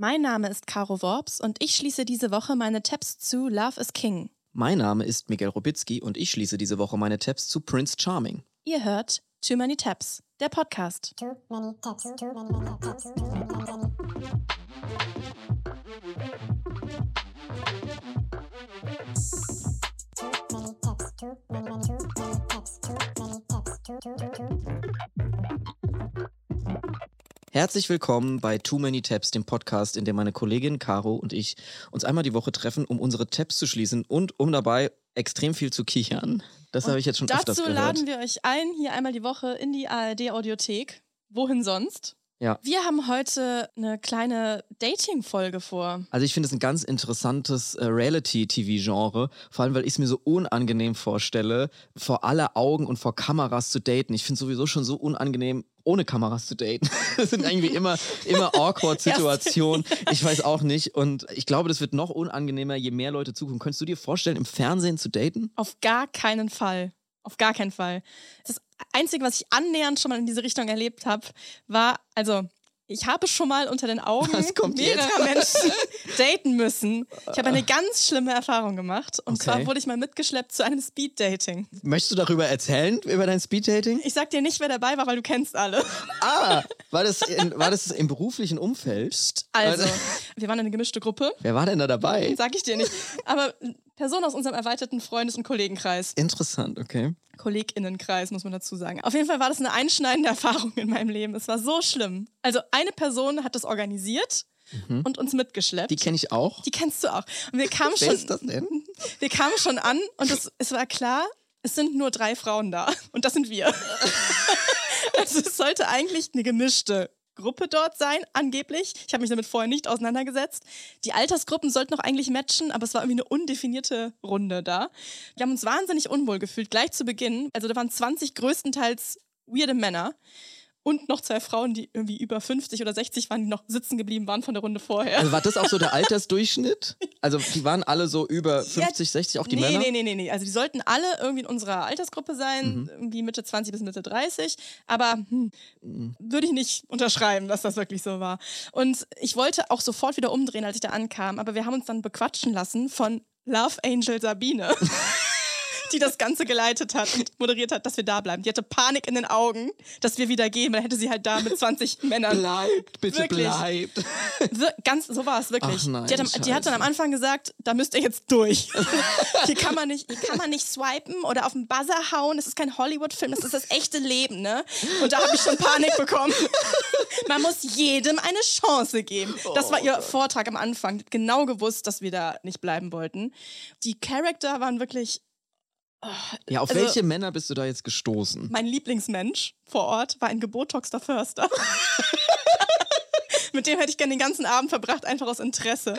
Mein Name ist Caro Worps und ich schließe diese Woche meine Tabs zu Love is King. Mein Name ist Miguel Robitzky und ich schließe diese Woche meine Tabs zu Prince Charming. Ihr hört Too Many Tabs, der Podcast. Too many tabs, too many tabs, too many, many. Too Herzlich willkommen bei Too Many Tabs, dem Podcast, in dem meine Kollegin Caro und ich uns einmal die Woche treffen, um unsere Tabs zu schließen und um dabei extrem viel zu kichern. Das habe ich jetzt schon öfters Dazu gehört. laden wir euch ein, hier einmal die Woche in die ARD-Audiothek. Wohin sonst? Ja. Wir haben heute eine kleine Dating-Folge vor. Also ich finde es ein ganz interessantes äh, Reality-TV-Genre, vor allem weil ich es mir so unangenehm vorstelle, vor aller Augen und vor Kameras zu daten. Ich finde es sowieso schon so unangenehm, ohne Kameras zu daten. Das sind irgendwie immer, immer awkward Situationen. Ich weiß auch nicht. Und ich glaube, das wird noch unangenehmer, je mehr Leute zugucken. Könntest du dir vorstellen, im Fernsehen zu daten? Auf gar keinen Fall. Auf gar keinen Fall. Das Einzige, was ich annähernd schon mal in diese Richtung erlebt habe, war, also, ich habe schon mal unter den Augen mehrerer Menschen daten müssen. Ich habe eine ganz schlimme Erfahrung gemacht. Und Okay. zwar wurde ich mal mitgeschleppt zu einem Speed-Dating. Möchtest du darüber erzählen, über dein Speeddating? Ich sag dir nicht, wer dabei war, weil du kennst alle. Ah, war das, in, war das im beruflichen Umfeld? Also, wir waren eine gemischte Gruppe. Wer war denn da dabei? Sag ich dir nicht. Aber Personen aus unserem erweiterten Freundes- und Kollegenkreis. Interessant, okay. KollegInnenkreis, muss man dazu sagen. Auf jeden Fall war das eine einschneidende Erfahrung in meinem Leben. Es war so schlimm. Also eine Person hat das organisiert und uns mitgeschleppt. Die kenne ich auch. Die kennst du auch. Und wir kamen Wer schon, ist das denn? wir kamen schon an und es, es war klar, es sind nur drei Frauen da. Und das sind wir. also es sollte eigentlich eine gemischte Gruppe dort sein, angeblich. Ich habe mich damit vorher nicht auseinandergesetzt. Die Altersgruppen sollten noch eigentlich matchen, aber es war irgendwie eine undefinierte Runde da. Wir haben uns wahnsinnig unwohl gefühlt, gleich zu Beginn. Also da waren 20 größtenteils weirde Männer und noch zwei Frauen, die irgendwie über 50 oder 60 waren, die noch sitzen geblieben waren von der Runde vorher. Also war das auch so der Altersdurchschnitt? Also die waren alle so über 50, 60, auch die nee, Männer? Nee, nee, nee, nee. Also die sollten alle irgendwie in unserer Altersgruppe sein, Mhm. irgendwie Mitte 20 bis Mitte 30. Aber hm, Mhm. würde ich nicht unterschreiben, dass das wirklich so war. Und ich wollte auch sofort wieder umdrehen, als ich da ankam. Aber wir haben uns dann bequatschen lassen von Love Angel Sabine. Die das Ganze geleitet hat und moderiert hat, dass wir da bleiben. Die hatte Panik in den Augen, dass wir wieder gehen, weil dann hätte sie halt da mit 20 Männern Bleibt, bitte Wirklich. bleibt. Ganz, so war es wirklich. Nein, die, hat, die hat dann am. Anfang gesagt, da müsst ihr jetzt durch. hier, kann man nicht, hier kann man nicht swipen oder auf den Buzzer hauen. Das ist kein Hollywood-Film, das ist das echte Leben, ne? Und da habe ich schon Panik bekommen. man muss jedem eine Chance geben. Das war ihr Vortrag am Anfang. Genau gewusst, dass wir da nicht bleiben wollten. Die Charakter waren wirklich Ja, auf Also- welche Männer bist du da jetzt gestoßen? mein Lieblingsmensch vor Ort war ein gebotoxter Förster. Mit dem hätte ich gerne den ganzen Abend verbracht, einfach aus Interesse.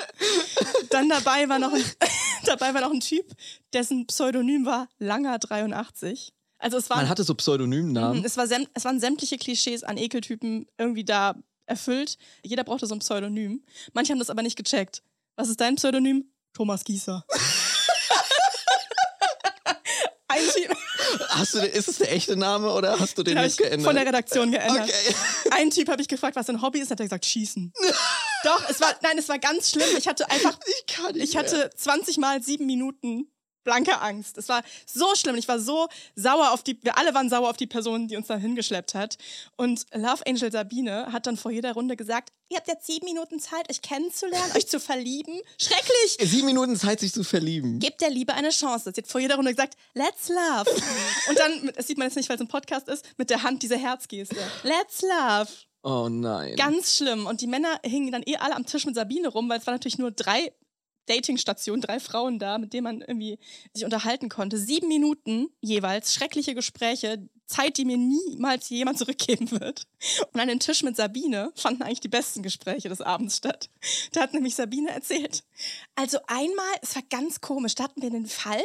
Dann dabei war noch ein, dabei war noch ein Typ, dessen Pseudonym war Langer83. Also es waren, Man hatte so Pseudonymnamen. es, war es waren sämtliche Klischees an Ekeltypen irgendwie da erfüllt. Jeder brauchte so ein Pseudonym. Manche haben das aber nicht gecheckt. Was ist dein Pseudonym? Thomas Gießer. ein Typ, Hast du, ist es der echte Name oder hast du den Den ich geändert? von der Redaktion geändert. Okay. Ein Typ habe ich gefragt, was sein Hobby ist, hat er gesagt, schießen. Doch, es war, nein, es war ganz schlimm. Ich hatte einfach, Ich nicht ich hatte 20 mal sieben Minuten blanke Angst. Es war so schlimm. Ich war so sauer auf die, wir alle waren sauer auf die Person, die uns da hingeschleppt hat. Und Love Angel Sabine hat dann vor jeder Runde gesagt, ihr habt jetzt sieben Minuten Zeit, euch kennenzulernen, euch zu verlieben. Schrecklich! Sieben Minuten Zeit, sich zu verlieben. Gebt der Liebe eine Chance. Sie hat vor jeder Runde gesagt, let's love. Und dann, das sieht man jetzt nicht, weil es ein Podcast ist, mit der Hand diese Herzgeste. Let's love. Oh nein. Ganz schlimm. Und die Männer hingen dann eh alle am Tisch mit Sabine rum, weil es waren natürlich nur drei Datingstationen, drei Frauen da, mit denen man irgendwie sich unterhalten konnte. Sieben Minuten jeweils, schreckliche Gespräche, Zeit, die mir niemals jemand zurückgeben wird. Und an den Tisch mit Sabine fanden eigentlich die besten Gespräche des Abends statt. Da hat nämlich Sabine erzählt. Also einmal, es war ganz komisch, da hatten wir den Fall,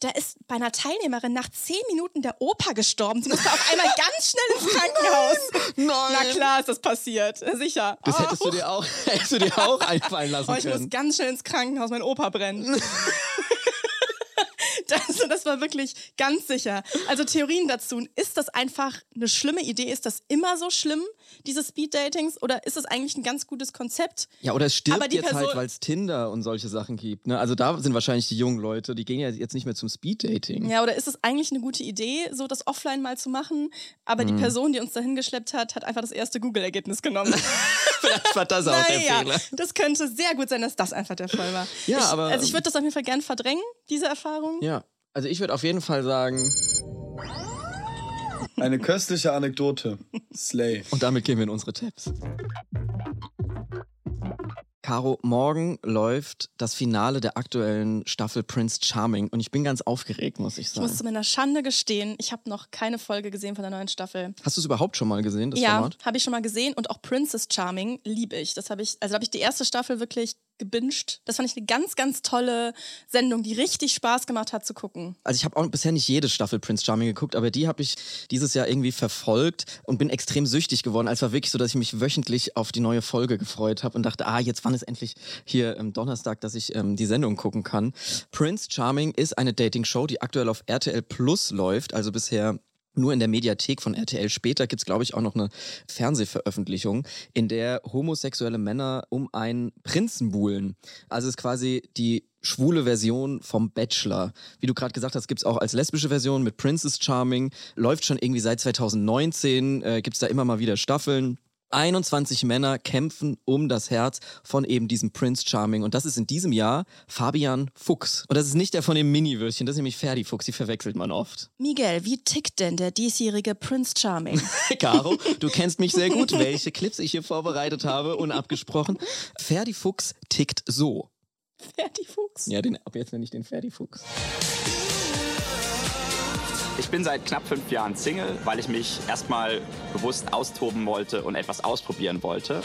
da ist bei einer Teilnehmerin nach zehn Minuten der Opa gestorben. Sie musste auf einmal ganz schnell ins Krankenhaus. Nein. Na klar ist das passiert, sicher. Das Oh. hättest du dir auch, hättest du dir auch einfallen lassen Oh, ich muss können. ganz schnell ins Krankenhaus, mein Opa brennt. das Also das war wirklich ganz sicher. Also Theorien dazu. Ist das einfach eine schlimme Idee? Ist das immer so schlimm, diese Speed-Datings? Oder ist das eigentlich ein ganz gutes Konzept? Ja, oder es stirbt jetzt halt, Person- weil es Tinder und solche Sachen gibt. Ne? Also da sind wahrscheinlich die jungen Leute, die gehen ja jetzt nicht mehr zum Speeddating. Ja, oder ist es eigentlich eine gute Idee, so das offline mal zu machen? Aber die Person, die uns dahin geschleppt hat, hat einfach das erste Google-Ergebnis genommen. Vielleicht war das auch der naja, Fehler. das könnte sehr gut sein, dass das einfach der Fall war. Ja, ich, aber- Also ich würde das auf jeden Fall gern verdrängen, diese Erfahrung. Ja, also ich würde auf jeden Fall sagen, Eine köstliche Anekdote. Slay. und damit gehen wir in unsere Tabs. Caro, morgen läuft das Finale der aktuellen Staffel Prince Charming und ich bin ganz aufgeregt, muss ich Ich muss sagen. zu meiner Schande gestehen, ich habe noch keine Folge gesehen von der neuen Staffel. Hast du es überhaupt schon mal gesehen, das ja, Format? habe ich schon mal gesehen und auch Princess Charming liebe ich. Das habe ich, also habe ich die erste Staffel wirklich gebinged. Das fand ich eine ganz, ganz tolle Sendung, die richtig Spaß gemacht hat zu gucken. Also ich habe auch bisher nicht jede Staffel Prince Charming geguckt, aber die habe ich dieses Jahr irgendwie verfolgt und bin extrem süchtig geworden. Es war wirklich so, dass ich mich wöchentlich auf die neue Folge gefreut habe und dachte, ah, jetzt wann ist endlich hier am Donnerstag, dass ich ähm, die Sendung gucken kann. Prince Charming ist eine Dating-Show, die aktuell auf RTL Plus läuft, also bisher nur in der Mediathek von RTL. Später gibt es, glaube ich, auch noch eine Fernsehveröffentlichung, in der homosexuelle Männer um einen Prinzen buhlen. Also es ist quasi die schwule Version vom Bachelor. Wie du gerade gesagt hast, gibt es auch als lesbische Version mit Princess Charming. Läuft schon irgendwie seit 2019, äh, gibt es da immer mal wieder Staffeln. 21 Männer kämpfen um das Herz von eben diesem Prince Charming. Und das ist in diesem Jahr Fabian Fuchs. Und das ist nicht der von dem Mini-Würstchen, das ist nämlich Ferdi Fuchs, die verwechselt man oft. Miguel, wie tickt denn der diesjährige Prince Charming? Caro, du kennst mich sehr gut, welche Clips ich hier vorbereitet habe, unabgesprochen. Ferdi Fuchs tickt so. Ferdi Fuchs. Ja, den, ab jetzt nenne ich den Ferdi Fuchs. Ich bin seit knapp fünf Jahren Single, weil ich mich erstmal bewusst austoben wollte und etwas ausprobieren wollte.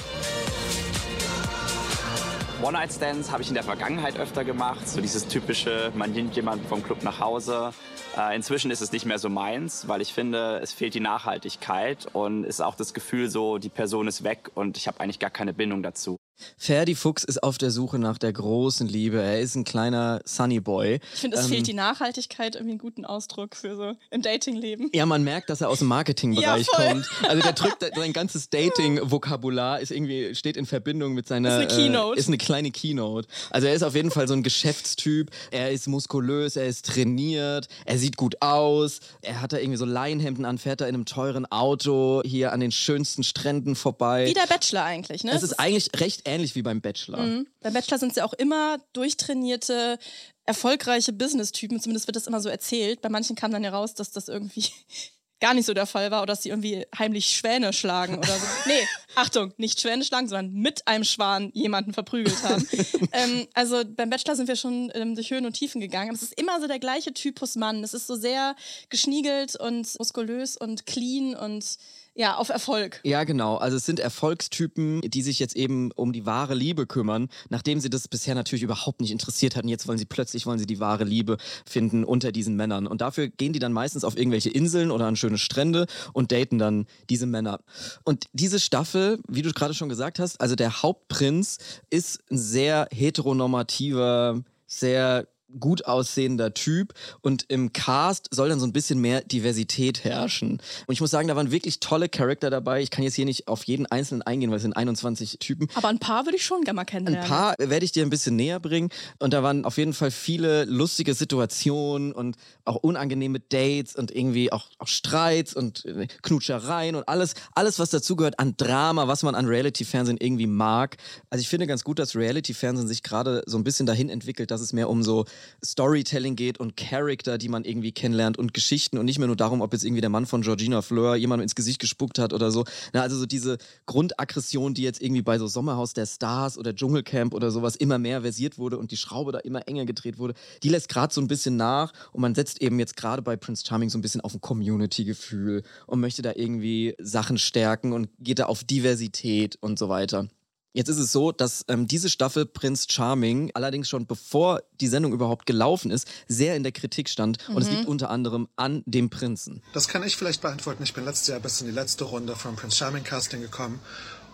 One-Night-Stands habe ich in der Vergangenheit öfter gemacht. So dieses typische, man nimmt jemanden vom Club nach Hause. Äh, inzwischen ist es nicht mehr so meins, weil ich finde, es fehlt die Nachhaltigkeit und ist auch das Gefühl so, die Person ist weg und ich habe eigentlich gar keine Bindung dazu. Ferdi Fuchs ist auf der Suche nach der großen Liebe. Er ist ein kleiner Sunny Boy. Ich finde, es Ähm, fehlt die Nachhaltigkeit irgendwie einen guten Ausdruck für so im Datingleben. Ja, man merkt, dass er aus dem Marketingbereich Ja, kommt. Also der drückt sein ganzes Dating-Vokabular ist irgendwie steht in Verbindung mit seiner Ist eine Keynote. Äh, ist eine kleine Keynote. Also er ist auf jeden Fall so ein Geschäftstyp. Er ist muskulös, er ist trainiert, er sieht gut aus. Er hat da irgendwie so Leinhemden an, fährt da in einem teuren Auto hier an den schönsten Stränden vorbei. Wie der Bachelor eigentlich, ne? Es ist eigentlich recht ähnlich wie beim Bachelor. Mhm. Beim Bachelor sind es ja auch immer durchtrainierte, erfolgreiche Business-Typen. Zumindest wird das immer so erzählt. Bei manchen kam dann ja raus, dass das irgendwie gar nicht so der Fall war oder dass sie irgendwie heimlich Schwäne schlagen oder so. Nee, Achtung, nicht Schwäne schlagen, sondern mit einem Schwan jemanden verprügelt haben. ähm, also beim Bachelor sind wir schon ähm, durch Höhen und Tiefen gegangen. Aber es ist immer so der gleiche Typus Mann. Es ist so sehr geschniegelt und muskulös und clean und ja, auf Erfolg. Ja, genau. Also es sind Erfolgstypen, die sich jetzt eben um die wahre Liebe kümmern, nachdem sie das bisher natürlich überhaupt nicht interessiert hatten. Jetzt wollen sie plötzlich wollen sie die wahre Liebe finden unter diesen Männern. Und dafür gehen die dann meistens auf irgendwelche Inseln oder an schöne Strände und daten dann diese Männer. Und diese Staffel, wie du gerade schon gesagt hast, also der Hauptprinz ist ein sehr heteronormativer, sehr gut aussehender Typ und im Cast soll dann so ein bisschen mehr Diversität herrschen. Und ich muss sagen, da waren wirklich tolle Charakter dabei. Ich kann jetzt hier nicht auf jeden einzelnen eingehen, weil es sind 21 Typen. Aber ein paar würde ich schon gerne mal Ein kennenlernen. paar werde ich dir ein bisschen näher bringen. Und da waren auf jeden Fall viele lustige Situationen und auch unangenehme Dates und irgendwie auch, auch Streits und äh, Knutschereien und alles, alles, was dazugehört an Drama, was man an Reality-Fernsehen irgendwie mag. Also ich finde ganz gut, dass Reality-Fernsehen sich gerade so ein bisschen dahin entwickelt, dass es mehr um so Storytelling geht und Charakter, die man irgendwie kennenlernt und Geschichten und nicht mehr nur darum, ob jetzt irgendwie der Mann von Georgina Fleur jemandem ins Gesicht gespuckt hat oder so. Na, also so diese Grundaggression, die jetzt irgendwie bei so Sommerhaus der Stars oder Dschungelcamp oder sowas immer mehr versiert wurde und die Schraube da immer enger gedreht wurde, die lässt gerade so ein bisschen nach und man setzt eben jetzt gerade bei Prince Charming so ein bisschen auf ein Community-Gefühl und möchte da irgendwie Sachen stärken und geht da auf Diversität und so weiter. Jetzt ist es so, dass ähm, diese Staffel Prince Charming allerdings schon bevor die Sendung überhaupt gelaufen ist, sehr in der Kritik stand. Und es liegt unter anderem an dem Prinzen. Das kann ich vielleicht beantworten. Ich bin letztes Jahr bis in die letzte Runde vom Prince Charming Casting gekommen.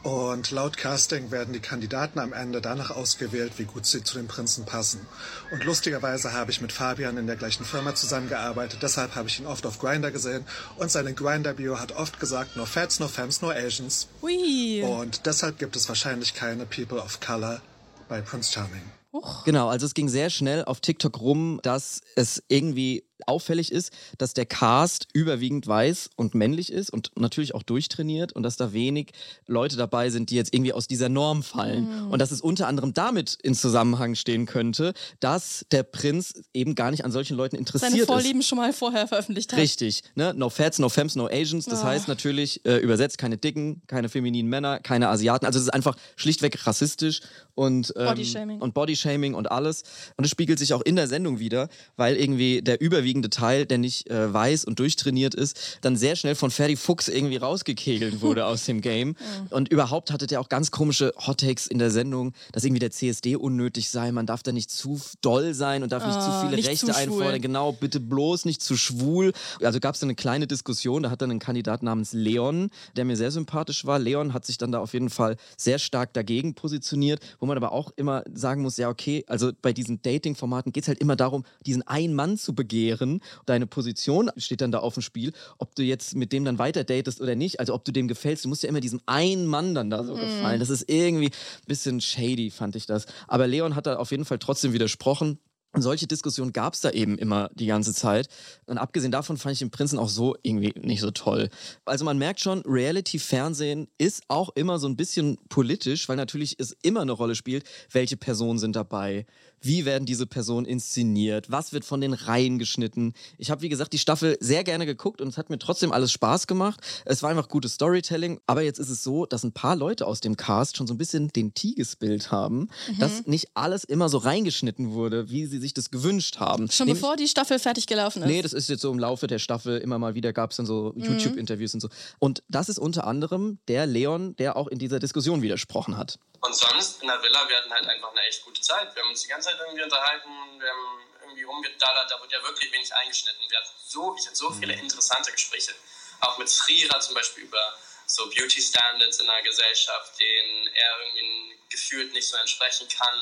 Und laut Casting werden die Kandidaten am Ende danach ausgewählt, wie gut sie zu den Prinzen passen. Und lustigerweise habe ich mit Fabian in der gleichen Firma zusammengearbeitet, deshalb habe ich ihn oft auf Grinder gesehen und seine Grinder-Bio hat oft gesagt, no Fats, no Femmes, no Asians. Ui. Und deshalb gibt es wahrscheinlich keine People of Color bei Prince Charming. Genau, also es ging sehr schnell auf TikTok rum, dass es irgendwie auffällig ist, dass der Cast überwiegend weiß und männlich ist und natürlich auch durchtrainiert und dass da wenig Leute dabei sind, die jetzt irgendwie aus dieser Norm fallen. Mhm. Und dass es unter anderem damit in Zusammenhang stehen könnte, dass der Prinz eben gar nicht an solchen Leuten interessiert Seine ist. Vorlieben schon mal vorher veröffentlicht hat. Richtig, ne? No Fats, no Femmes, no Asians. Das Ah. heißt natürlich äh, übersetzt keine Dicken, keine femininen Männer, keine Asiaten. Also es ist einfach schlichtweg rassistisch und ähm, Bodyshaming. und Bodyshaming und alles. Und es spiegelt sich auch in der Sendung wieder, weil irgendwie der überwiegende Teil, der nicht äh, weiß und durchtrainiert ist, dann sehr schnell von Ferdi Fuchs irgendwie rausgekegelt wurde aus dem Game. Und überhaupt hatte der auch ganz komische Hottakes in der Sendung, dass irgendwie der CSD unnötig sei. Man darf da nicht zu doll sein und darf nicht zu Ah, viele nicht Rechte zu einfordern. Genau, bitte bloß nicht zu schwul. Also gab es eine kleine Diskussion, da hat dann ein Kandidat namens Leon, der mir sehr sympathisch war. Leon hat sich dann da auf jeden Fall sehr stark dagegen positioniert, wo man aber auch immer sagen muss, ja okay, also bei diesen Dating-Formaten geht es halt immer darum, diesen einen Mann zu begehren. Deine Position steht dann da auf dem Spiel, ob du jetzt mit dem dann weiter datest oder nicht, also ob du dem gefällst, du musst ja immer diesem einen Mann dann da so gefallen. Das ist irgendwie ein bisschen shady, fand ich das. Aber Leon hat da auf jeden Fall trotzdem widersprochen. Und solche Diskussionen gab es da eben immer die ganze Zeit. Und abgesehen davon fand ich den Prinzen auch so irgendwie nicht so toll. Also man merkt schon, Reality-Fernsehen ist auch immer so ein bisschen politisch, weil natürlich es immer eine Rolle spielt, welche Personen sind dabei, wie werden diese Personen inszeniert, was wird von den Reihen geschnitten. Ich habe, wie gesagt, die Staffel sehr gerne geguckt und es hat mir trotzdem alles Spaß gemacht. Es war einfach gutes Storytelling. Aber jetzt ist es so, dass ein paar Leute aus dem Cast schon so ein bisschen den Tigesbild haben, dass nicht alles immer so reingeschnitten wurde, wie sie sich das gewünscht haben. Schon Nämlich- bevor die Staffel fertig gelaufen ist. Nee, das ist jetzt so im Laufe der Staffel immer mal wieder gab es dann so Mhm. YouTube-Interviews und so. Und das ist unter anderem der Leon, der auch in dieser Diskussion widersprochen hat. Und sonst in der Villa, wir hatten halt einfach eine echt gute Zeit. Wir haben uns die ganze Zeit irgendwie unterhalten, wir haben irgendwie rumgedallert, da wird ja wirklich wenig eingeschnitten. Wir hatten so, ich hatte so viele interessante Gespräche. Auch mit Frira zum Beispiel über so Beauty Standards in der Gesellschaft, denen er irgendwie gefühlt nicht so entsprechen kann.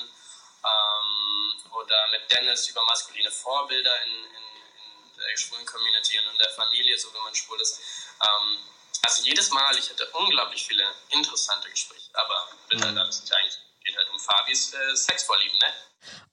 Ähm, oder mit Dennis über maskuline Vorbilder in, in, in der schwulen Community und in der Familie, so wenn man schwul ist. Ähm, also jedes Mal, ich hatte unglaublich viele interessante Gespräche, aber wird halt alles nicht eigentlich, geht halt um Fabis äh, Sexvorlieben, ne?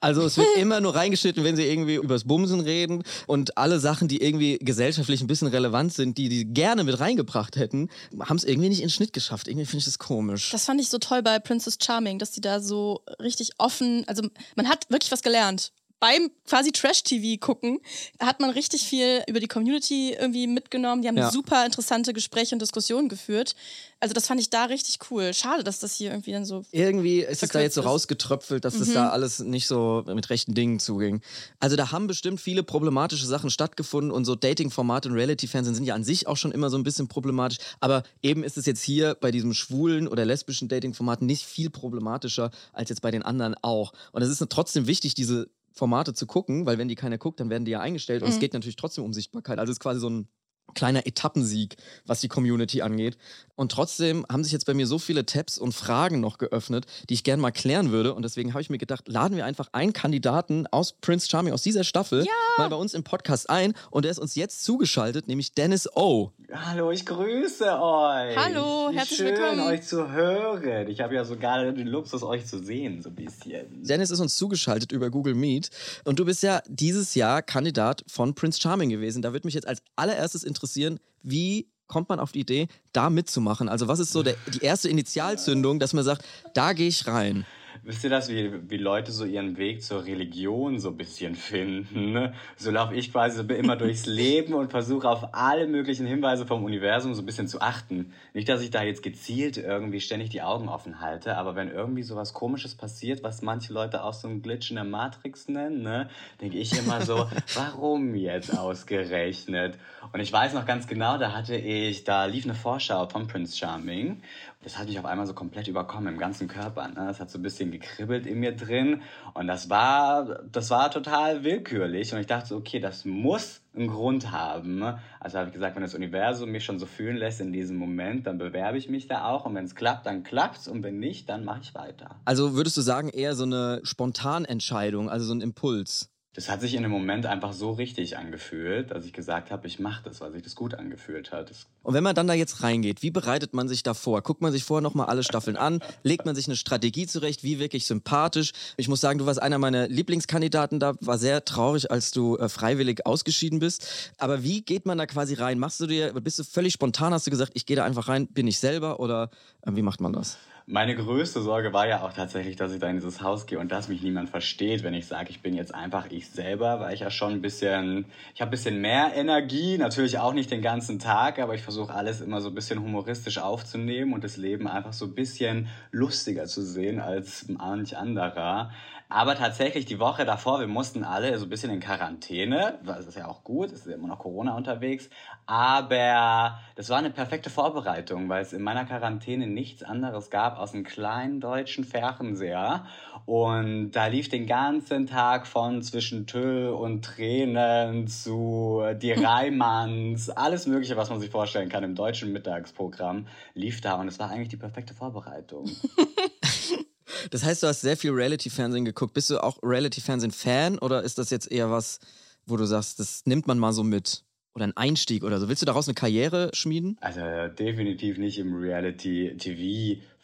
Also es wird immer nur reingeschnitten, wenn sie irgendwie übers Bumsen reden und alle Sachen, die irgendwie gesellschaftlich ein bisschen relevant sind, die die gerne mit reingebracht hätten, haben es irgendwie nicht in den Schnitt geschafft. Irgendwie finde ich das komisch. Das fand ich so toll bei Princess Charming, dass die da so richtig offen, also man hat wirklich was gelernt. Beim quasi Trash-TV gucken hat man richtig viel über die Community irgendwie mitgenommen. Die haben Ja. super interessante Gespräche und Diskussionen geführt. Also das fand ich da richtig cool. Schade, dass das hier irgendwie dann so Irgendwie ist es da jetzt so rausgetröpfelt, dass es da alles nicht so mit rechten Dingen zuging. Also da haben bestimmt viele problematische Sachen stattgefunden und so Dating-Formate und Reality-Fernsehen sind ja an sich auch schon immer so ein bisschen problematisch. Aber eben ist es jetzt hier bei diesem schwulen oder lesbischen Dating-Format nicht viel problematischer als jetzt bei den anderen auch. Und es ist trotzdem wichtig, diese Formate zu gucken, weil wenn die keiner guckt, dann werden die ja eingestellt und es geht natürlich trotzdem um Sichtbarkeit. Also es ist quasi so ein kleiner Etappensieg, was die Community angeht. Und trotzdem haben sich jetzt bei mir so viele Tabs und Fragen noch geöffnet, die ich gerne mal klären würde. Und deswegen habe ich mir gedacht, laden wir einfach einen Kandidaten aus Prince Charming, aus dieser Staffel, mal bei uns im Podcast ein. Und der ist uns jetzt zugeschaltet, nämlich Dennis O. Hallo, ich grüße euch. Hallo, Wie herzlich schön, willkommen. euch zu hören. Ich habe ja sogar den Luxus, euch zu sehen, so ein bisschen. Dennis ist uns zugeschaltet über Google Meet. Und du bist ja dieses Jahr Kandidat von Prince Charming gewesen. Da würde mich jetzt als allererstes interessieren, wie kommt man auf die Idee, da mitzumachen? Also was ist so der, die erste Initialzündung, dass man sagt, da gehe ich rein? Wisst ihr das, wie, wie Leute so ihren Weg zur Religion so ein bisschen finden? Ne? So laufe ich quasi immer durchs Leben und versuche auf alle möglichen Hinweise vom Universum so ein bisschen zu achten. Nicht, dass ich da jetzt gezielt irgendwie ständig die Augen offen halte, aber wenn irgendwie so was Komisches passiert, was manche Leute auch so ein Glitch in der Matrix nennen, ne, denke ich immer so, warum jetzt ausgerechnet? Und ich weiß noch ganz genau, da hatte ich, da lief eine Vorschau von Prince Charming das hat mich auf einmal so komplett überkommen im ganzen Körper. Ne? Das hat so ein bisschen gekribbelt in mir drin und das war, das war total willkürlich und ich dachte so, okay, das muss einen Grund haben. Also habe ich gesagt, wenn das Universum mich schon so fühlen lässt in diesem Moment, dann bewerbe ich mich da auch und wenn es klappt, dann klappt's und wenn nicht, dann mache ich weiter. Also würdest du sagen, eher so eine Spontanentscheidung, also so ein Impuls? Das hat sich in dem Moment einfach so richtig angefühlt, dass ich gesagt habe, ich mache das, weil sich das gut angefühlt hat. Das Und wenn man dann da jetzt reingeht, wie bereitet man sich da vor? Guckt man sich vorher nochmal alle Staffeln an? Legt man sich eine Strategie zurecht? Wie wirklich sympathisch? Ich muss sagen, du warst einer meiner Lieblingskandidaten da. War sehr traurig, als du äh, freiwillig ausgeschieden bist. Aber wie geht man da quasi rein? Machst du dir, bist du völlig spontan? Hast du gesagt, ich gehe da einfach rein, bin ich selber? Oder äh, wie macht man das? Meine größte Sorge war ja auch tatsächlich, dass ich da in dieses Haus gehe und dass mich niemand versteht, wenn ich sage, ich bin jetzt einfach ich selber, weil ich ja schon ein bisschen, ich habe ein bisschen mehr Energie, natürlich auch nicht den ganzen Tag, aber ich versuche alles immer so ein bisschen humoristisch aufzunehmen und das Leben einfach so ein bisschen lustiger zu sehen als manch anderer. Aber tatsächlich die Woche davor, wir mussten alle so ein bisschen in Quarantäne, das ist ja auch gut, es ist immer noch Corona unterwegs, aber das war eine perfekte Vorbereitung, weil es in meiner Quarantäne nichts anderes gab aus einem kleinen deutschen Fernseher. Und da lief den ganzen Tag von zwischen Tö und Tränen zu Die Reimanns, alles mögliche, was man sich vorstellen kann im deutschen Mittagsprogramm, lief da. Und es war eigentlich die perfekte Vorbereitung. Das heißt, du hast sehr viel Reality-Fernsehen geguckt. Bist du auch Reality-Fernsehen-Fan oder ist das jetzt eher was, wo du sagst, das nimmt man mal so mit? Oder ein Einstieg oder so? Willst du daraus eine Karriere schmieden? Also definitiv nicht im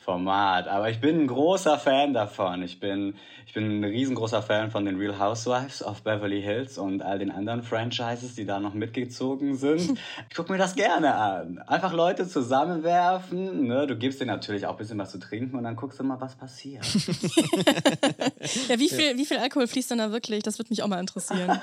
Reality-TV-Format, aber ich bin ein großer Fan davon. Ich bin, ich bin ein riesengroßer Fan von den Real Housewives of Beverly Hills und all den anderen Franchises, die da noch mitgezogen sind. Ich gucke mir das gerne an. Einfach Leute zusammenwerfen. Ne? Du gibst denen natürlich auch ein bisschen was zu trinken und dann guckst du mal, was passiert. Ja, wie viel, wie viel Alkohol fließt denn da wirklich? Das würde mich auch mal interessieren.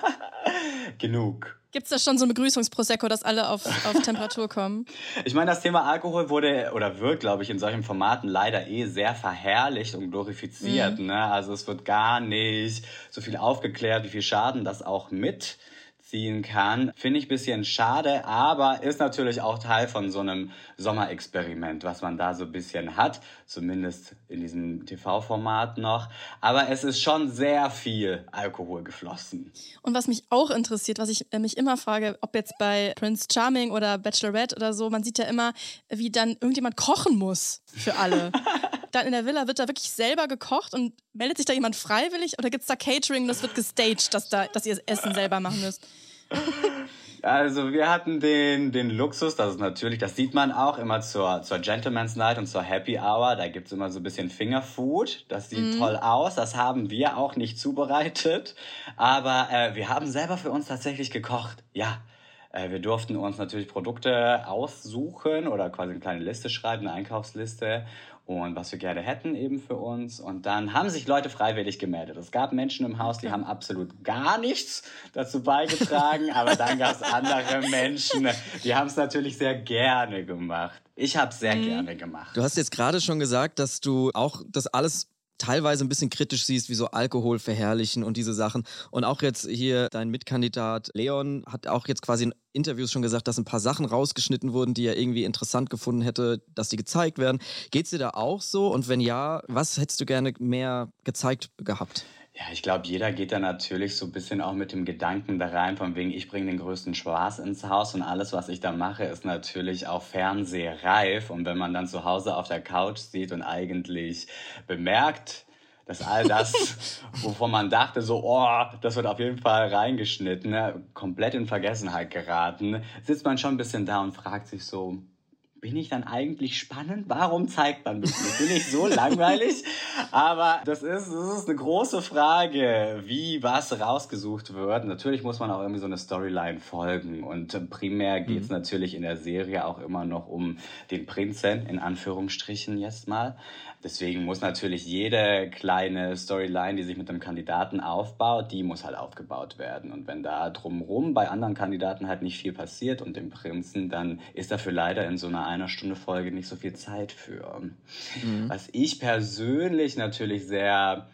Genug. Gibt es da schon so ein Begrüßungsprosecco, dass alle auf, auf Temperatur kommen? Ich meine, das Thema Alkohol wurde oder wird, glaube ich, in solchen Formaten leider eh sehr verherrlicht und glorifiziert. Ne? Also es wird gar nicht so viel aufgeklärt, wie viel Schaden das auch mit ziehen kann. Finde ich ein bisschen schade, aber ist natürlich auch Teil von so einem Sommerexperiment, was man da so ein bisschen hat, zumindest in diesem TV-Format noch. Aber es ist schon sehr viel Alkohol geflossen. Und was mich auch interessiert, was ich äh, mich immer frage, ob jetzt bei Prince Charming oder Bachelorette oder so, man sieht ja immer, wie dann irgendjemand kochen muss für alle. dann in der Villa wird da wirklich selber gekocht und meldet sich da jemand freiwillig oder gibt es da Catering, das wird gestaged, dass, da, dass ihr Essen selber machen müsst? Also wir hatten den, den Luxus, das ist natürlich, das sieht man auch immer zur, zur Gentleman's Night und zur Happy Hour, da gibt's immer so ein bisschen Fingerfood, das sieht toll aus, das haben wir auch nicht zubereitet, aber äh, wir haben selber für uns tatsächlich gekocht, ja. Äh, Wir durften uns natürlich Produkte aussuchen oder quasi eine kleine Liste schreiben, eine Einkaufsliste und was wir gerne hätten eben für uns. Und dann haben sich Leute freiwillig gemeldet. Es gab Menschen im Haus, die haben absolut gar nichts dazu beigetragen, aber dann gab es andere Menschen, die haben es natürlich sehr gerne gemacht. Ich habe es sehr gerne gemacht. Du hast jetzt gerade schon gesagt, dass du auch das alles teilweise ein bisschen kritisch siehst, wie so Alkohol verherrlichen und diese Sachen. Und auch jetzt hier dein Mitkandidat Leon hat auch jetzt quasi in Interviews schon gesagt, dass ein paar Sachen rausgeschnitten wurden, die er irgendwie interessant gefunden hätte, dass die gezeigt werden. Geht's dir da auch so? Und wenn ja, was hättest du gerne mehr gezeigt gehabt? Ja, ich glaube, jeder geht da natürlich so ein bisschen auch mit dem Gedanken da rein, von wegen, ich bringe den größten Spaß ins Haus und alles, was ich da mache, ist natürlich auch fernsehreif. Und wenn man dann zu Hause auf der Couch sieht und eigentlich bemerkt, dass all das, wovon man dachte, so, oh, das wird auf jeden Fall reingeschnitten, ne, komplett in Vergessenheit geraten, sitzt man schon ein bisschen da und fragt sich so, bin ich dann eigentlich spannend? Warum zeigt man mich nicht? Bin ich so langweilig? Aber das ist, das ist eine große Frage, wie was rausgesucht wird. Natürlich muss man auch irgendwie so eine Storyline folgen. Und primär geht es natürlich in der Serie auch immer noch um den Prinzen, in Anführungsstrichen jetzt mal. Deswegen muss natürlich jede kleine Storyline, die sich mit dem Kandidaten aufbaut, die muss halt aufgebaut werden. Und wenn da drumrum bei anderen Kandidaten halt nicht viel passiert und dem Prinzen, dann ist dafür leider in so einer einer Stunde Folge nicht so viel Zeit für. Was ich persönlich natürlich sehr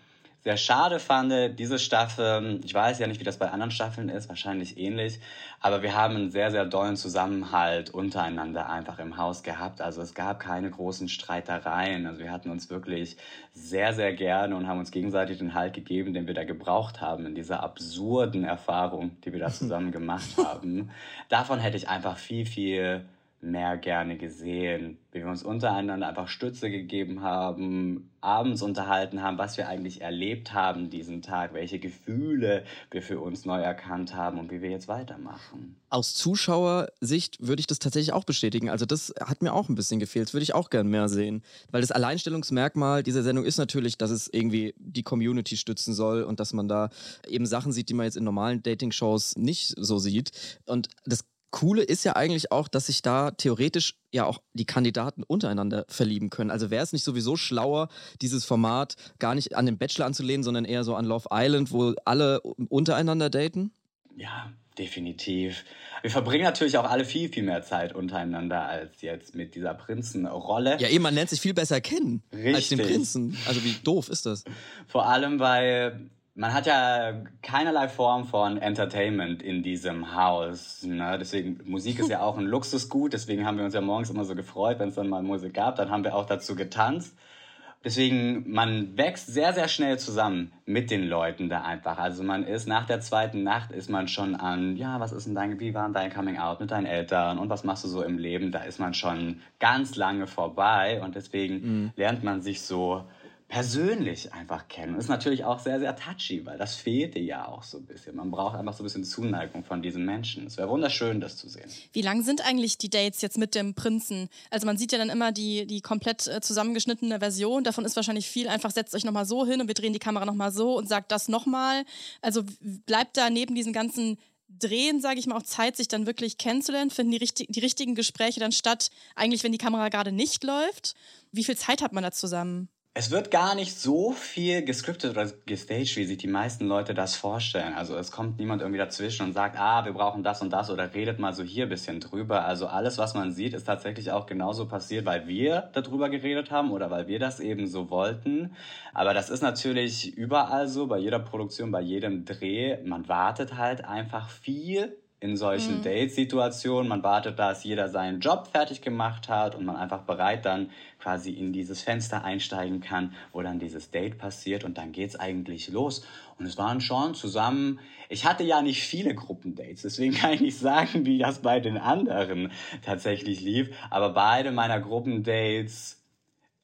sehr schade fand, diese Staffel, ich weiß ja nicht, wie das bei anderen Staffeln ist, wahrscheinlich ähnlich, aber wir haben einen sehr, sehr dollen Zusammenhalt untereinander einfach im Haus gehabt. Also es gab keine großen Streitereien. Also wir hatten uns wirklich sehr, sehr gerne und haben uns gegenseitig den Halt gegeben, den wir da gebraucht haben in dieser absurden Erfahrung, die wir da zusammen gemacht haben. Davon hätte ich einfach viel, viel mehr gerne gesehen, wie wir uns untereinander einfach Stütze gegeben haben, abends unterhalten haben, was wir eigentlich erlebt haben diesen Tag, welche Gefühle wir für uns neu erkannt haben und wie wir jetzt weitermachen. Aus Zuschauersicht würde ich das tatsächlich auch bestätigen. Also das hat mir auch ein bisschen gefehlt. Das würde ich auch gern mehr sehen. Weil das Alleinstellungsmerkmal dieser Sendung ist natürlich, dass es irgendwie die Community stützen soll und dass man da eben Sachen sieht, die man jetzt in normalen Dating-Shows nicht so sieht. Und das Coole ist ja eigentlich auch, dass sich da theoretisch ja auch die Kandidaten untereinander verlieben können. Also wäre es nicht sowieso schlauer, dieses Format gar nicht an den Bachelor anzulehnen, sondern eher so an Love Island, wo alle untereinander daten? Ja, definitiv. Wir verbringen natürlich auch alle viel, viel mehr Zeit untereinander als jetzt mit dieser Prinzenrolle. Ja, eben, man lernt sich viel besser kennen Richtig. als den Prinzen. Also wie doof ist das? Vor allem, weil man hat ja keinerlei Form von Entertainment in diesem Haus. Ne? Deswegen, Musik ist ja auch ein Luxusgut. Deswegen haben wir uns ja morgens immer so gefreut, wenn es dann mal Musik gab. Dann haben wir auch dazu getanzt. Deswegen, man wächst sehr, sehr schnell zusammen mit den Leuten da einfach. Also man ist nach der zweiten Nacht ist man schon an, ja, was ist denn dein, wie war dein Coming Out mit deinen Eltern und was machst du so im Leben? Da ist man schon ganz lange vorbei und deswegen Mhm. lernt man sich so persönlich einfach kennen. Ist natürlich auch sehr, sehr touchy, weil das fehlte ja auch so ein bisschen. Man braucht einfach so ein bisschen Zuneigung von diesen Menschen. Es wäre wunderschön, das zu sehen. Wie lang sind eigentlich die Dates jetzt mit dem Prinzen? Also man sieht ja dann immer die, die komplett äh, zusammengeschnittene Version. Davon ist wahrscheinlich viel einfach, setzt euch nochmal so hin und wir drehen die Kamera nochmal so und sagt das nochmal. Also bleibt da neben diesen ganzen Drehen, sage ich mal, auch Zeit, sich dann wirklich kennenzulernen? Finden die, richtig, die richtigen Gespräche dann statt, eigentlich wenn die Kamera gerade nicht läuft? Wie viel Zeit hat man da zusammen? Es wird gar nicht so viel gescriptet oder gestaged, wie sich die meisten Leute das vorstellen. Also es kommt niemand irgendwie dazwischen und sagt, ah, wir brauchen das und das oder redet mal so hier ein bisschen drüber. Also alles, was man sieht, ist tatsächlich auch genauso passiert, weil wir darüber geredet haben oder weil wir das eben so wollten. Aber das ist natürlich überall so, bei jeder Produktion, bei jedem Dreh. Man wartet halt einfach viel in solchen Mhm. Date-Situationen. Man wartet, dass jeder seinen Job fertig gemacht hat und man einfach bereit dann quasi in dieses Fenster einsteigen kann, wo dann dieses Date passiert und dann geht's eigentlich los. Und es waren schon zusammen, ich hatte ja nicht viele Gruppendates, deswegen kann ich nicht sagen, wie das bei den anderen tatsächlich lief, aber beide meiner Gruppendates,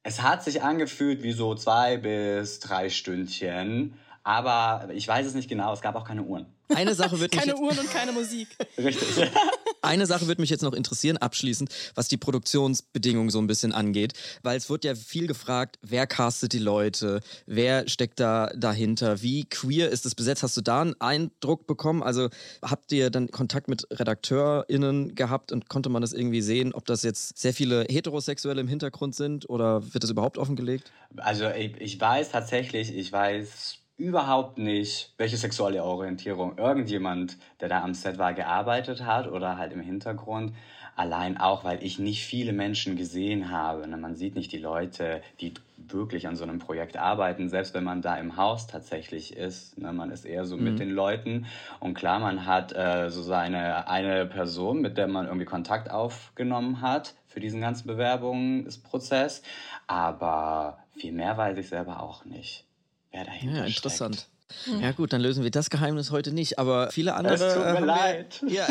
es hat sich angefühlt wie so zwei bis drei Stündchen, aber ich weiß es nicht genau, es gab auch keine Uhren. Eine Sache wird mich Keine jetzt, Uhren und keine Musik. Richtig. eine Sache wird mich jetzt noch interessieren, abschließend, was die Produktionsbedingungen so ein bisschen angeht. Weil es wird ja viel gefragt, wer castet die Leute, wer steckt da dahinter, wie queer ist es besetzt? Hast du da einen Eindruck bekommen? Also habt ihr dann Kontakt mit RedakteurInnen gehabt und konnte man das irgendwie sehen, ob das jetzt sehr viele Heterosexuelle im Hintergrund sind oder wird das überhaupt offengelegt? Also ich, ich weiß tatsächlich, ich weiß überhaupt nicht, welche sexuelle Orientierung irgendjemand, der da am Set war, gearbeitet hat oder halt im Hintergrund. Allein auch, weil ich nicht viele Menschen gesehen habe. Ne? Man sieht nicht die Leute, die wirklich an so einem Projekt arbeiten, selbst wenn man da im Haus tatsächlich ist. Ne? Man ist eher so Mhm. mit den Leuten. Und klar, man hat äh, so seine eine Person, mit der man irgendwie Kontakt aufgenommen hat für diesen ganzen Bewerbungsprozess. Aber viel mehr weiß ich selber auch nicht, wer dahinter Ja, interessant. steckt. Ja gut, dann lösen wir das Geheimnis heute nicht, aber viele andere. Es tut äh, mir wir- leid. Ja,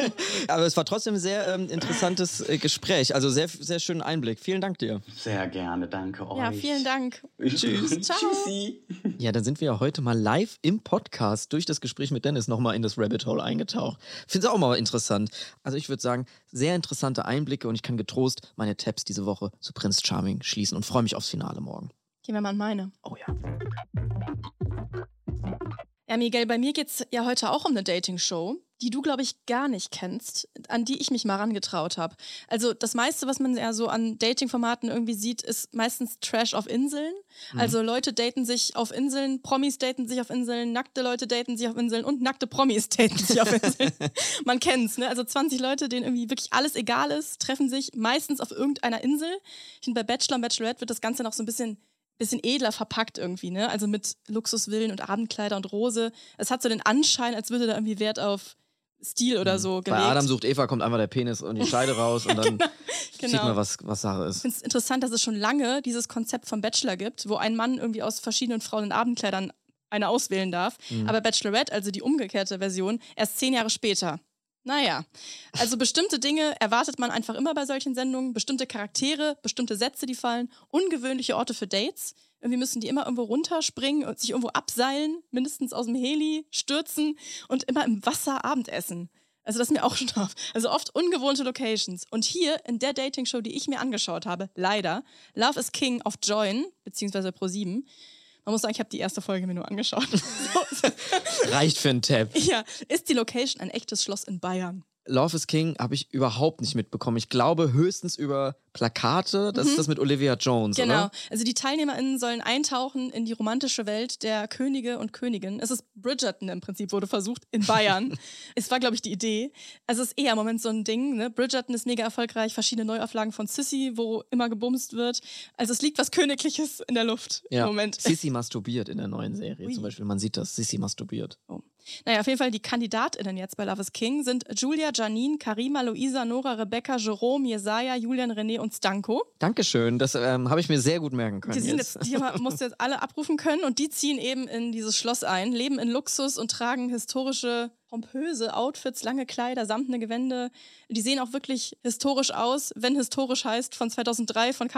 aber es war trotzdem ein sehr ähm, interessantes äh, Gespräch, also sehr, sehr schönen Einblick. Vielen Dank dir. Sehr gerne, danke euch. Ja, vielen Dank. Tschüss. Ciao. Tschüssi. Ja, dann sind wir ja heute mal live im Podcast durch das Gespräch mit Dennis nochmal in das Rabbit Hole eingetaucht. Finde es auch mal interessant. Also ich würde sagen, sehr interessante Einblicke und ich kann getrost meine Tabs diese Woche zu Prince Charming schließen und freue mich aufs Finale morgen. Gehen wir mal an meine. Oh ja. Ja, Miguel, bei mir geht es ja heute auch um eine Dating-Show, die du, glaube ich, gar nicht kennst, an die ich mich mal rangetraut habe. Also das meiste, was man ja so an Dating-Formaten irgendwie sieht, ist meistens Trash auf Inseln. Also Leute daten sich auf Inseln, Promis daten sich auf Inseln, nackte Leute daten sich auf Inseln und nackte Promis daten sich auf Inseln. man kennt's, ne? Also 20 Leute, denen irgendwie wirklich alles egal ist, treffen sich meistens auf irgendeiner Insel. Ich finde, bei Bachelor und Bachelorette wird das Ganze noch so ein bisschen bisschen edler verpackt irgendwie, ne? Also mit Luxusvillen und Abendkleider und Rose. Es hat so den Anschein, als würde da irgendwie Wert auf Stil oder so Bei gelegt. Adam sucht Eva kommt einfach der Penis und die Scheide raus und dann sieht genau. man, was, was Sache Ich ist. finde es interessant, dass es schon lange dieses Konzept vom Bachelor gibt, wo ein Mann irgendwie aus verschiedenen Frauen in Abendkleidern eine auswählen darf. Mhm. Aber Bachelorette, also die umgekehrte Version, erst zehn Jahre später. Naja, also bestimmte Dinge erwartet man einfach immer bei solchen Sendungen. Bestimmte Charaktere, bestimmte Sätze, die fallen, ungewöhnliche Orte für Dates. Irgendwie müssen die immer irgendwo runterspringen und sich irgendwo abseilen, mindestens aus dem Heli, stürzen und immer im Wasser Abendessen. Also das ist mir auch schon auf. Also oft ungewohnte Locations. Und hier in der Dating-Show, die ich mir angeschaut habe, leider, Love is King auf Join, beziehungsweise Pro7. Man muss sagen, ich habe die erste Folge mir nur angeschaut. Reicht für einen Tab. ja, ist die Location ein echtes Schloss in Bayern? Love is King habe ich überhaupt nicht mitbekommen. Ich glaube höchstens über Plakate. Das ist das mit Olivia Jones, Genau. oder? Also die TeilnehmerInnen sollen eintauchen in die romantische Welt der Könige und Königinnen. Es ist Bridgerton im Prinzip, wurde versucht, in Bayern. es war, glaube ich, die Idee. Also es ist eher im Moment so ein Ding. Ne? Bridgerton ist mega erfolgreich, verschiedene Neuauflagen von Sissy, wo immer gebumst wird. Also es liegt was Königliches in der Luft Ja. im Moment. Sissy masturbiert in der neuen Serie Ui. zum Beispiel. Man sieht das. Sissy masturbiert. Naja, auf jeden Fall die KandidatInnen jetzt bei Love is King sind Julia, Janine, Karima, Luisa, Nora, Rebecca, Jerome, Jesaja, Julian, René und Stanko. Dankeschön. Das ähm, habe ich mir sehr gut merken können. Die, sind jetzt. jetzt, die musst du jetzt alle abrufen können und die ziehen eben in dieses Schloss ein, leben in Luxus und tragen historische, pompöse Outfits, lange Kleider, samtene Gewände. Die sehen auch wirklich historisch aus, wenn historisch heißt, von 2003 von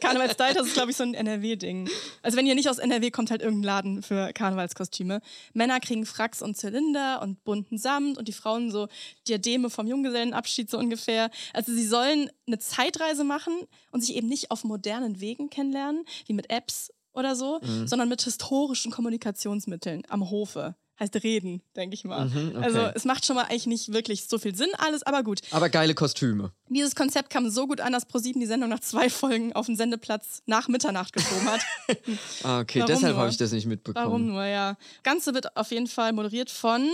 Karnevalsdeiters. Karnevalsdeiters ist, glaube ich, so ein NRW-Ding. Also wenn ihr nicht aus NRW kommt, halt irgendein Laden für Karnevalskostüme. Männer kriegen Fracks und Zylinder und bunten Samt und die Frauen so Diademe vom Junggesellenabschied so ungefähr. Also sie sollen eine Zeitreise machen und sich eben nicht auf modernen Wegen kennenlernen, wie mit Apps oder so, Mhm. sondern mit historischen Kommunikationsmitteln am Hofe. Heißt reden, denke ich mal. Mhm, okay. Also es macht schon mal eigentlich nicht wirklich so viel Sinn alles, aber gut. Aber geile Kostüme. Dieses Konzept kam so gut an, dass ProSieben die Sendung nach zwei Folgen auf den Sendeplatz nach Mitternacht geschoben hat. Ah, okay, Warum deshalb habe ich das nicht mitbekommen. Warum nur, ja. Ganze wird auf jeden Fall moderiert von,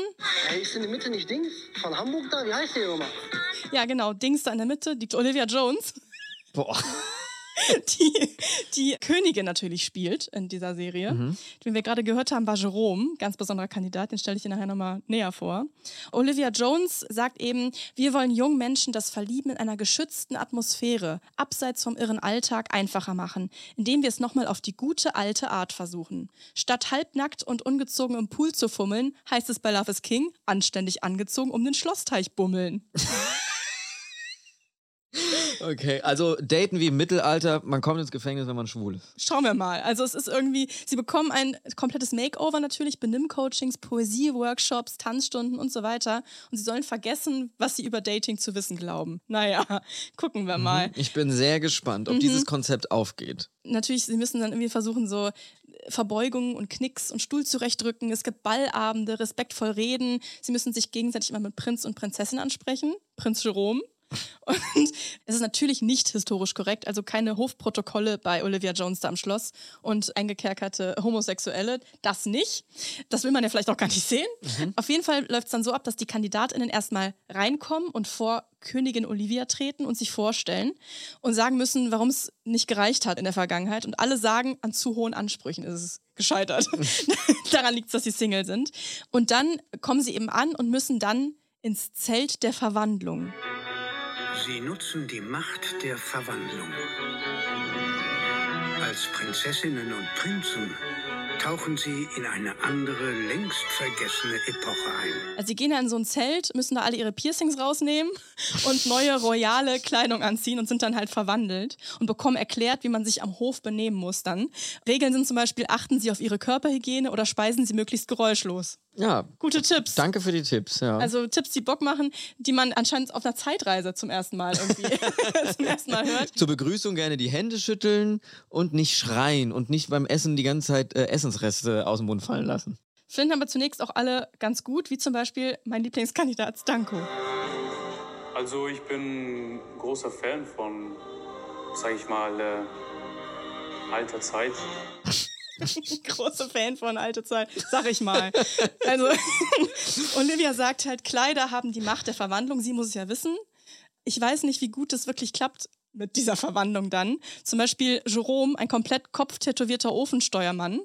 Hey, ist in der Mitte nicht Dings? Von Hamburg da? Wie heißt der Junge? ja genau, Dings da in der Mitte, die Olivia Jones, Boah. die die Königin natürlich spielt in dieser Serie. Mhm. Den wir gerade gehört haben, war Jerome, ganz besonderer Kandidat, den stelle ich dir nachher nochmal näher vor. Olivia Jones sagt eben, wir wollen jungen Menschen das Verlieben in einer geschützten Atmosphäre, abseits vom irren Alltag, einfacher machen, indem wir es nochmal auf die gute alte Art versuchen. Statt halbnackt und ungezogen im Pool zu fummeln, heißt es bei Love is King, anständig angezogen um den Schlossteich bummeln. Okay, also daten wie im Mittelalter, man kommt ins Gefängnis, wenn man schwul ist. Schauen wir mal. Also es ist irgendwie, sie bekommen ein komplettes Makeover natürlich, Benimmcoachings, Poesie-Workshops, Tanzstunden und so weiter. Und sie sollen vergessen, was sie über Dating zu wissen glauben. Naja, gucken wir mal. Ich bin sehr gespannt, ob Mhm. dieses Konzept aufgeht. Natürlich, sie müssen dann irgendwie versuchen, so Verbeugungen und Knicks und Stuhl zurechtrücken. Es gibt Ballabende, respektvoll reden. Sie müssen sich gegenseitig immer mit Prinz und Prinzessin ansprechen. Prinz Jerome. Und es ist natürlich nicht historisch korrekt, also keine Hofprotokolle bei Olivia Jones da am Schloss und eingekerkerte Homosexuelle, das nicht. Das will man ja vielleicht auch gar nicht sehen. Auf jeden Fall läuft es dann so ab, dass die KandidatInnen erstmal reinkommen und vor Königin Olivia treten und sich vorstellen und sagen müssen, warum es nicht gereicht hat in der Vergangenheit. Und alle sagen, an zu hohen Ansprüchen ist es gescheitert. Daran liegt es, dass sie Single sind. Und dann kommen sie eben an und müssen dann ins Zelt der Verwandlung. Sie nutzen die Macht der Verwandlung. Als Prinzessinnen und Prinzen tauchen sie in eine andere, längst vergessene Epoche ein. Also sie gehen in so ein Zelt, müssen da alle ihre Piercings rausnehmen und neue royale Kleidung anziehen und sind dann halt verwandelt und bekommen erklärt, wie man sich am Hof benehmen muss dann. Regeln sind zum Beispiel, achten sie auf ihre Körperhygiene oder speisen sie möglichst geräuschlos. Ja, Gute Tipps. danke für die Tipps. Ja. Also Tipps, die Bock machen, die man anscheinend auf einer Zeitreise zum ersten Mal irgendwie zum ersten Mal hört. Zur Begrüßung gerne die Hände schütteln und nicht schreien und nicht beim Essen die ganze Zeit äh, Essensreste aus dem Mund fallen lassen. Finden aber zunächst auch alle ganz gut, wie zum Beispiel mein Lieblingskandidat Stanko. Also ich bin großer Fan von, sag ich mal, äh, alter Zeit. Großer Fan von alte Zeit, sag ich mal. Also, Olivia sagt halt, Kleider haben die Macht der Verwandlung. Sie muss es ja wissen. Ich weiß nicht, wie gut das wirklich klappt mit dieser Verwandlung dann. Zum Beispiel Jerome, ein komplett kopftätowierter Ofensteuermann,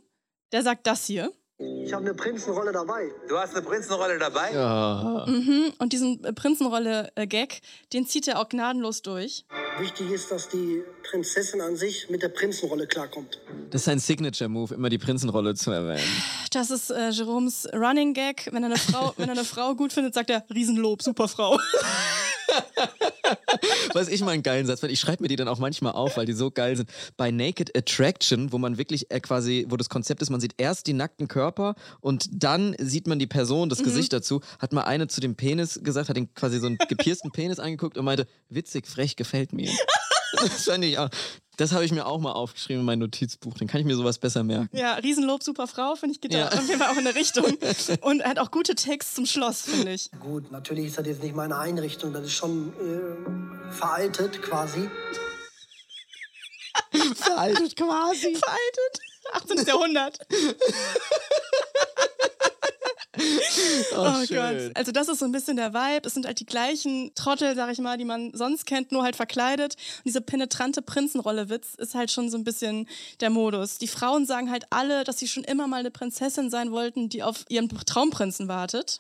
der sagt das hier. Ich habe eine Prinzenrolle dabei. Du hast eine Prinzenrolle dabei? Ja. Mhm. Und diesen äh, Prinzenrolle-Gag, den zieht er auch gnadenlos durch. Wichtig ist, dass die Prinzessin an sich mit der Prinzenrolle klarkommt. Das ist sein Signature-Move, immer die Prinzenrolle zu erwähnen. Das ist äh, Jeroms Running Gag. Wenn er, eine Frau, wenn er eine Frau gut findet, sagt er Riesenlob, super Frau. Was ich mal einen geilen Satz fand, ich schreibe mir die dann auch manchmal auf, weil die so geil sind. Bei Naked Attraction, wo man wirklich äh, quasi, wo das Konzept ist, man sieht erst die nackten Körper und dann sieht man die Person, das Mhm. Gesicht dazu, hat mal eine zu dem Penis gesagt, hat ihn quasi so einen gepiersten Penis angeguckt und meinte, witzig, frech, gefällt mir. Das fand ich auch. Das habe ich mir auch mal aufgeschrieben in mein Notizbuch. Dann kann ich mir sowas besser merken. Ja, Riesenlob, super Frau, finde ich, geht Ja. auf jeden Fall auch in eine Richtung. Und er hat auch gute Texte zum Schloss, finde ich. Gut, natürlich ist das jetzt nicht meine Einrichtung, das ist schon äh, veraltet quasi. Veraltet quasi. Veraltet. 18. Jahrhundert. Oh, Oh. Gott. Also das ist so ein bisschen der Vibe. Es sind halt die gleichen Trottel, sag ich mal, die man sonst kennt, nur halt verkleidet. Und diese penetrante Prinzenrolle-Witz ist halt schon so ein bisschen der Modus. Die Frauen sagen halt alle, dass sie schon immer mal eine Prinzessin sein wollten, die auf ihren Traumprinzen wartet.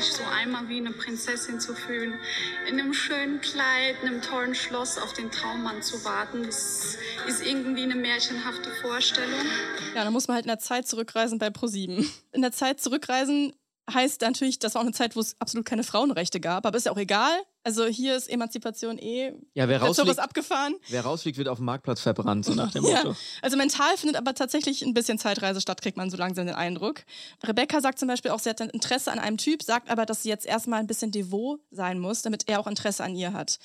Sich so einmal wie eine Prinzessin zu fühlen, in einem schönen Kleid, in einem tollen Schloss auf den Traummann zu warten. Das ist irgendwie eine märchenhafte Vorstellung. Ja, dann muss man halt in der Zeit zurückreisen bei ProSieben. In der Zeit zurückreisen heißt natürlich, das war auch eine Zeit, wo es absolut keine Frauenrechte gab, aber ist ja auch egal. Also hier ist Emanzipation eh. Ja, wer rausfliegt, abgefahren. wer rausfliegt, wird auf dem Marktplatz verbrannt, so nach dem Motto. Ja, also mental findet aber tatsächlich ein bisschen Zeitreise statt, kriegt man so langsam den Eindruck. Rebecca sagt zum Beispiel auch, sie hat ein Interesse an einem Typ, sagt aber, dass sie jetzt erstmal ein bisschen devot sein muss, damit er auch Interesse an ihr hat.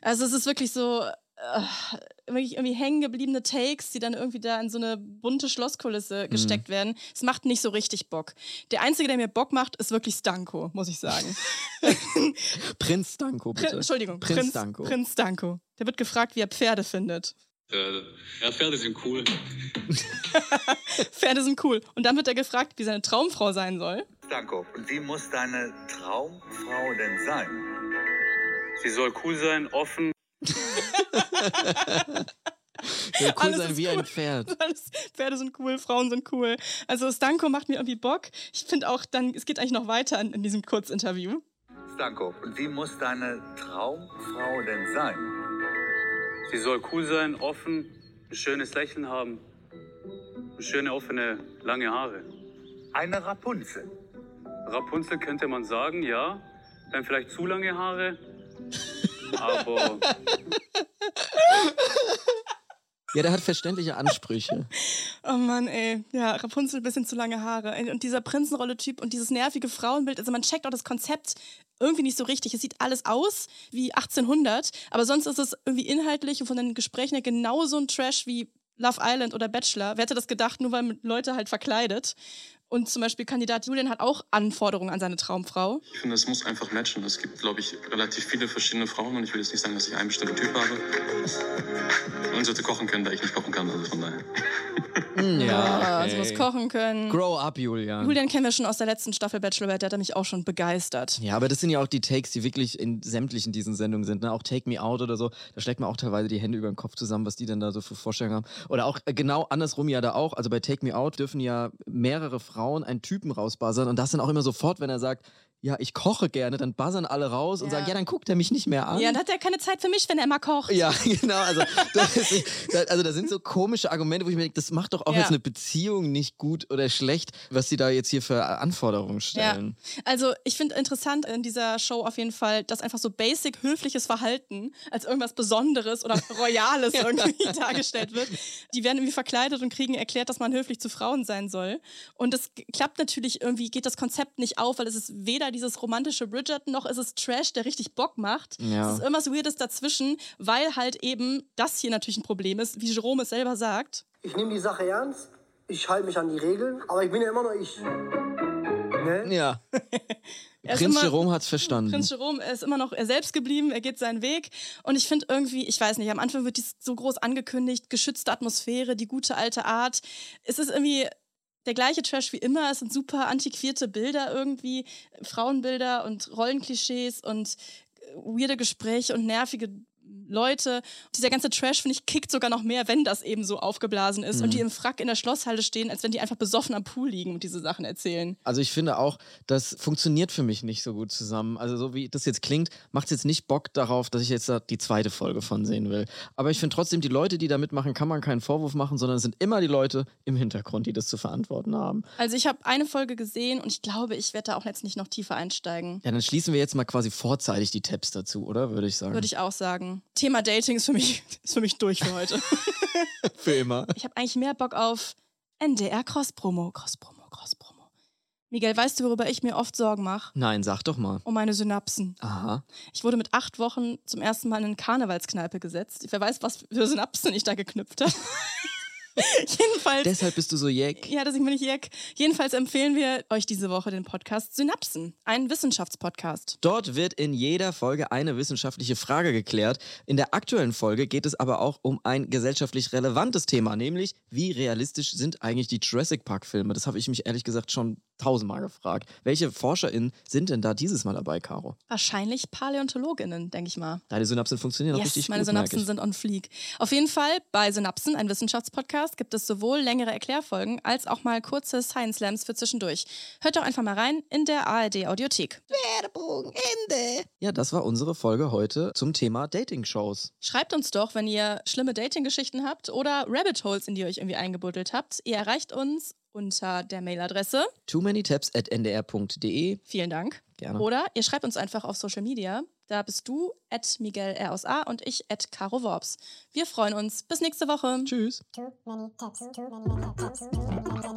Also es ist wirklich so, wirklich irgendwie hängen gebliebene Takes, die dann irgendwie da in so eine bunte Schlosskulisse Mhm. gesteckt werden. Es macht nicht so richtig Bock. Der Einzige, der mir Bock macht, ist wirklich Stanko, muss ich sagen. Prinz Danko, bitte. Prin Entschuldigung, Prinz, Prinz, Danko. Prinz Danko. Der wird gefragt, wie er Pferde findet. Äh, ja, Pferde sind cool. Pferde sind cool. Und dann wird er gefragt, wie seine Traumfrau sein soll. Danko, und wie muss deine Traumfrau denn sein? Sie soll cool sein, offen. Soll cool Alles sein ist wie cool. ein Pferd. Alles, Pferde sind cool, Frauen sind cool. Also Stanko macht mir irgendwie Bock. Ich finde auch, dann, es geht eigentlich noch weiter in, in diesem Kurzinterview. Stanko, und wie muss deine Traumfrau denn sein? Sie soll cool sein, offen, ein schönes Lächeln haben, schöne, offene, lange Haare. Eine Rapunzel. Rapunzel könnte man sagen, ja. Dann vielleicht zu lange Haare. Aber Ja, der hat verständliche Ansprüche. Oh Mann, ey. Ja, Rapunzel, bisschen zu lange Haare. Und dieser Prinzenrolle-Typ und dieses nervige Frauenbild. Also man checkt auch das Konzept irgendwie nicht so richtig. Es sieht alles aus wie 1800, aber sonst ist es irgendwie inhaltlich und von den Gesprächen her genauso ein Trash wie Love Island oder Bachelor. Wer hätte das gedacht, nur weil man Leute halt verkleidet. Und zum Beispiel Kandidat Julian hat auch Anforderungen an seine Traumfrau. Ich finde, es muss einfach matchen. Es gibt, glaube ich, relativ viele verschiedene Frauen und ich will jetzt nicht sagen, dass ich einen bestimmten Typ habe. Und sollte kochen können, da ich nicht kochen kann, also von daher. Hm, Ja, sie okay. muss kochen können. Grow up, Julian. Julian kennen wir schon aus der letzten Staffel Bachelorette, der hat mich auch schon begeistert. Ja, aber das sind ja auch die Takes, die wirklich in sämtlichen diesen Sendungen sind. Ne? Auch Take Me Out oder so. Da schlägt man auch teilweise die Hände über den Kopf zusammen, was die denn da so für Vorstellungen haben. Oder auch äh, genau andersrum ja da auch. Also bei Take Me Out dürfen ja mehrere Frauen einen Typen rausbuzzern. Und das dann auch immer sofort, wenn er sagt, ja, ich koche gerne, dann buzzern alle raus und Ja. sagen, ja, dann guckt er mich nicht mehr an. Ja, dann hat er keine Zeit für mich, wenn er immer kocht. Ja, genau. Also, das ist, da- also da sind so komische Argumente, wo ich mir denke, das macht doch auch Ja. jetzt eine Beziehung nicht gut oder schlecht, was sie da jetzt hier für Anforderungen stellen. Also ich finde interessant in dieser Show auf jeden Fall, dass einfach so basic höfliches Verhalten als irgendwas Besonderes oder Royales irgendwie dargestellt wird. Die werden irgendwie verkleidet und kriegen erklärt, dass man höflich zu Frauen sein soll. Und das klappt natürlich irgendwie, geht das Konzept nicht auf, weil es ist weder dieses romantische Bridgerton noch ist es Trash, der richtig Bock macht. Ja. Es ist irgendwas Weirdes dazwischen, weil halt eben das hier natürlich ein Problem ist, wie Jerome es selber sagt. Ich nehme die Sache ernst, ich halte mich an die Regeln, aber ich bin ja immer noch ich. Ne? Ja. Prinz immer- Jerome hat's verstanden. Prinz Jerome er ist immer noch er selbst geblieben, er geht seinen Weg. Und ich finde irgendwie, ich weiß nicht, am Anfang wird dies so groß angekündigt, geschützte Atmosphäre, die gute alte Art. Es ist irgendwie der gleiche Trash wie immer. Es sind super antiquierte Bilder irgendwie, Frauenbilder und Rollenklischees und äh, weirde Gespräche und nervige Leute. Dieser ganze Trash, finde ich, kickt sogar noch mehr, wenn das eben so aufgeblasen ist Mhm. und die im Frack in der Schlosshalle stehen, als wenn die einfach besoffen am Pool liegen und diese Sachen erzählen. Also ich finde auch, das funktioniert für mich nicht so gut zusammen. Also so wie das jetzt klingt, macht es jetzt nicht Bock darauf, dass ich jetzt da die zweite Folge von sehen will. Aber ich finde trotzdem, die Leute, die da mitmachen, kann man keinen Vorwurf machen, sondern es sind immer die Leute im Hintergrund, die das zu verantworten haben. Also ich habe eine Folge gesehen und ich glaube, ich werde da auch jetzt nicht noch tiefer einsteigen. Ja, dann schließen wir jetzt mal quasi vorzeitig die Tabs dazu, oder? Würde ich sagen. Würde ich auch sagen. Thema Dating ist für mich, ist für mich durch für heute. Für immer. ich habe eigentlich mehr Bock auf NDR Cross-Promo, Cross-Promo, Cross-Promo. Miguel, weißt du, worüber ich mir oft Sorgen mache? Nein, sag doch mal. Um meine Synapsen. Aha. Ich wurde mit acht Wochen zum ersten Mal in eine Karnevalskneipe gesetzt. Wer weiß, was für Synapsen ich da geknüpft habe. Jedenfalls. Deshalb bist du so jeck. Ja, deswegen bin ich Jack. Jedenfalls empfehlen wir euch diese Woche den Podcast Synapsen, ein Wissenschaftspodcast. Dort wird in jeder Folge eine wissenschaftliche Frage geklärt. In der aktuellen Folge geht es aber auch um ein gesellschaftlich relevantes Thema, nämlich wie realistisch sind eigentlich die Jurassic Park-Filme? Das habe ich mich ehrlich gesagt schon tausendmal gefragt. Welche ForscherInnen sind denn da dieses Mal dabei, Caro? Wahrscheinlich PaläontologInnen, denke ich mal. Deine Synapsen funktionieren auch Yes, richtig meine gut, merke Synapsen sind on fleek. Auf jeden Fall bei Synapsen, ein Wissenschaftspodcast, gibt es sowohl längere Erklärfolgen als auch mal kurze Science Slams für zwischendurch. Hört doch einfach mal rein in der ARD Audiothek. Werbung, Ende. Ja, das war unsere Folge heute zum Thema Dating-Shows. Schreibt uns doch, wenn ihr schlimme Dating-Geschichten habt oder Rabbit Holes, in die ihr euch irgendwie eingebuddelt habt. Ihr erreicht uns unter der Mailadresse. Too many tabs at ndr.de. Vielen Dank. Gerne. Oder ihr schreibt uns einfach auf Social Media. Da bist du at Miguel R aus A und ich at Caro Worps. Wir freuen uns. Bis nächste Woche. Tschüss.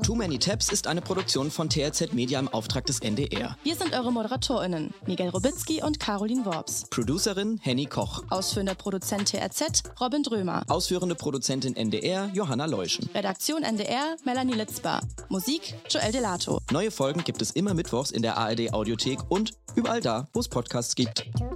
Too Many Tabs ist eine Produktion von TRZ Media im Auftrag des NDR. Wir sind eure ModeratorInnen, Miguel Robitzky und Caroline Worps. Producerin Henny Koch. Ausführender Produzent TRZ, Robin Drömer. Ausführende Produzentin NDR Johanna Leuschen. Redaktion NDR, Melanie Litzbar. Musik, Joel Delato. Neue Folgen gibt es immer mittwochs in der ARD Audiothek und überall da, wo es Podcasts gibt.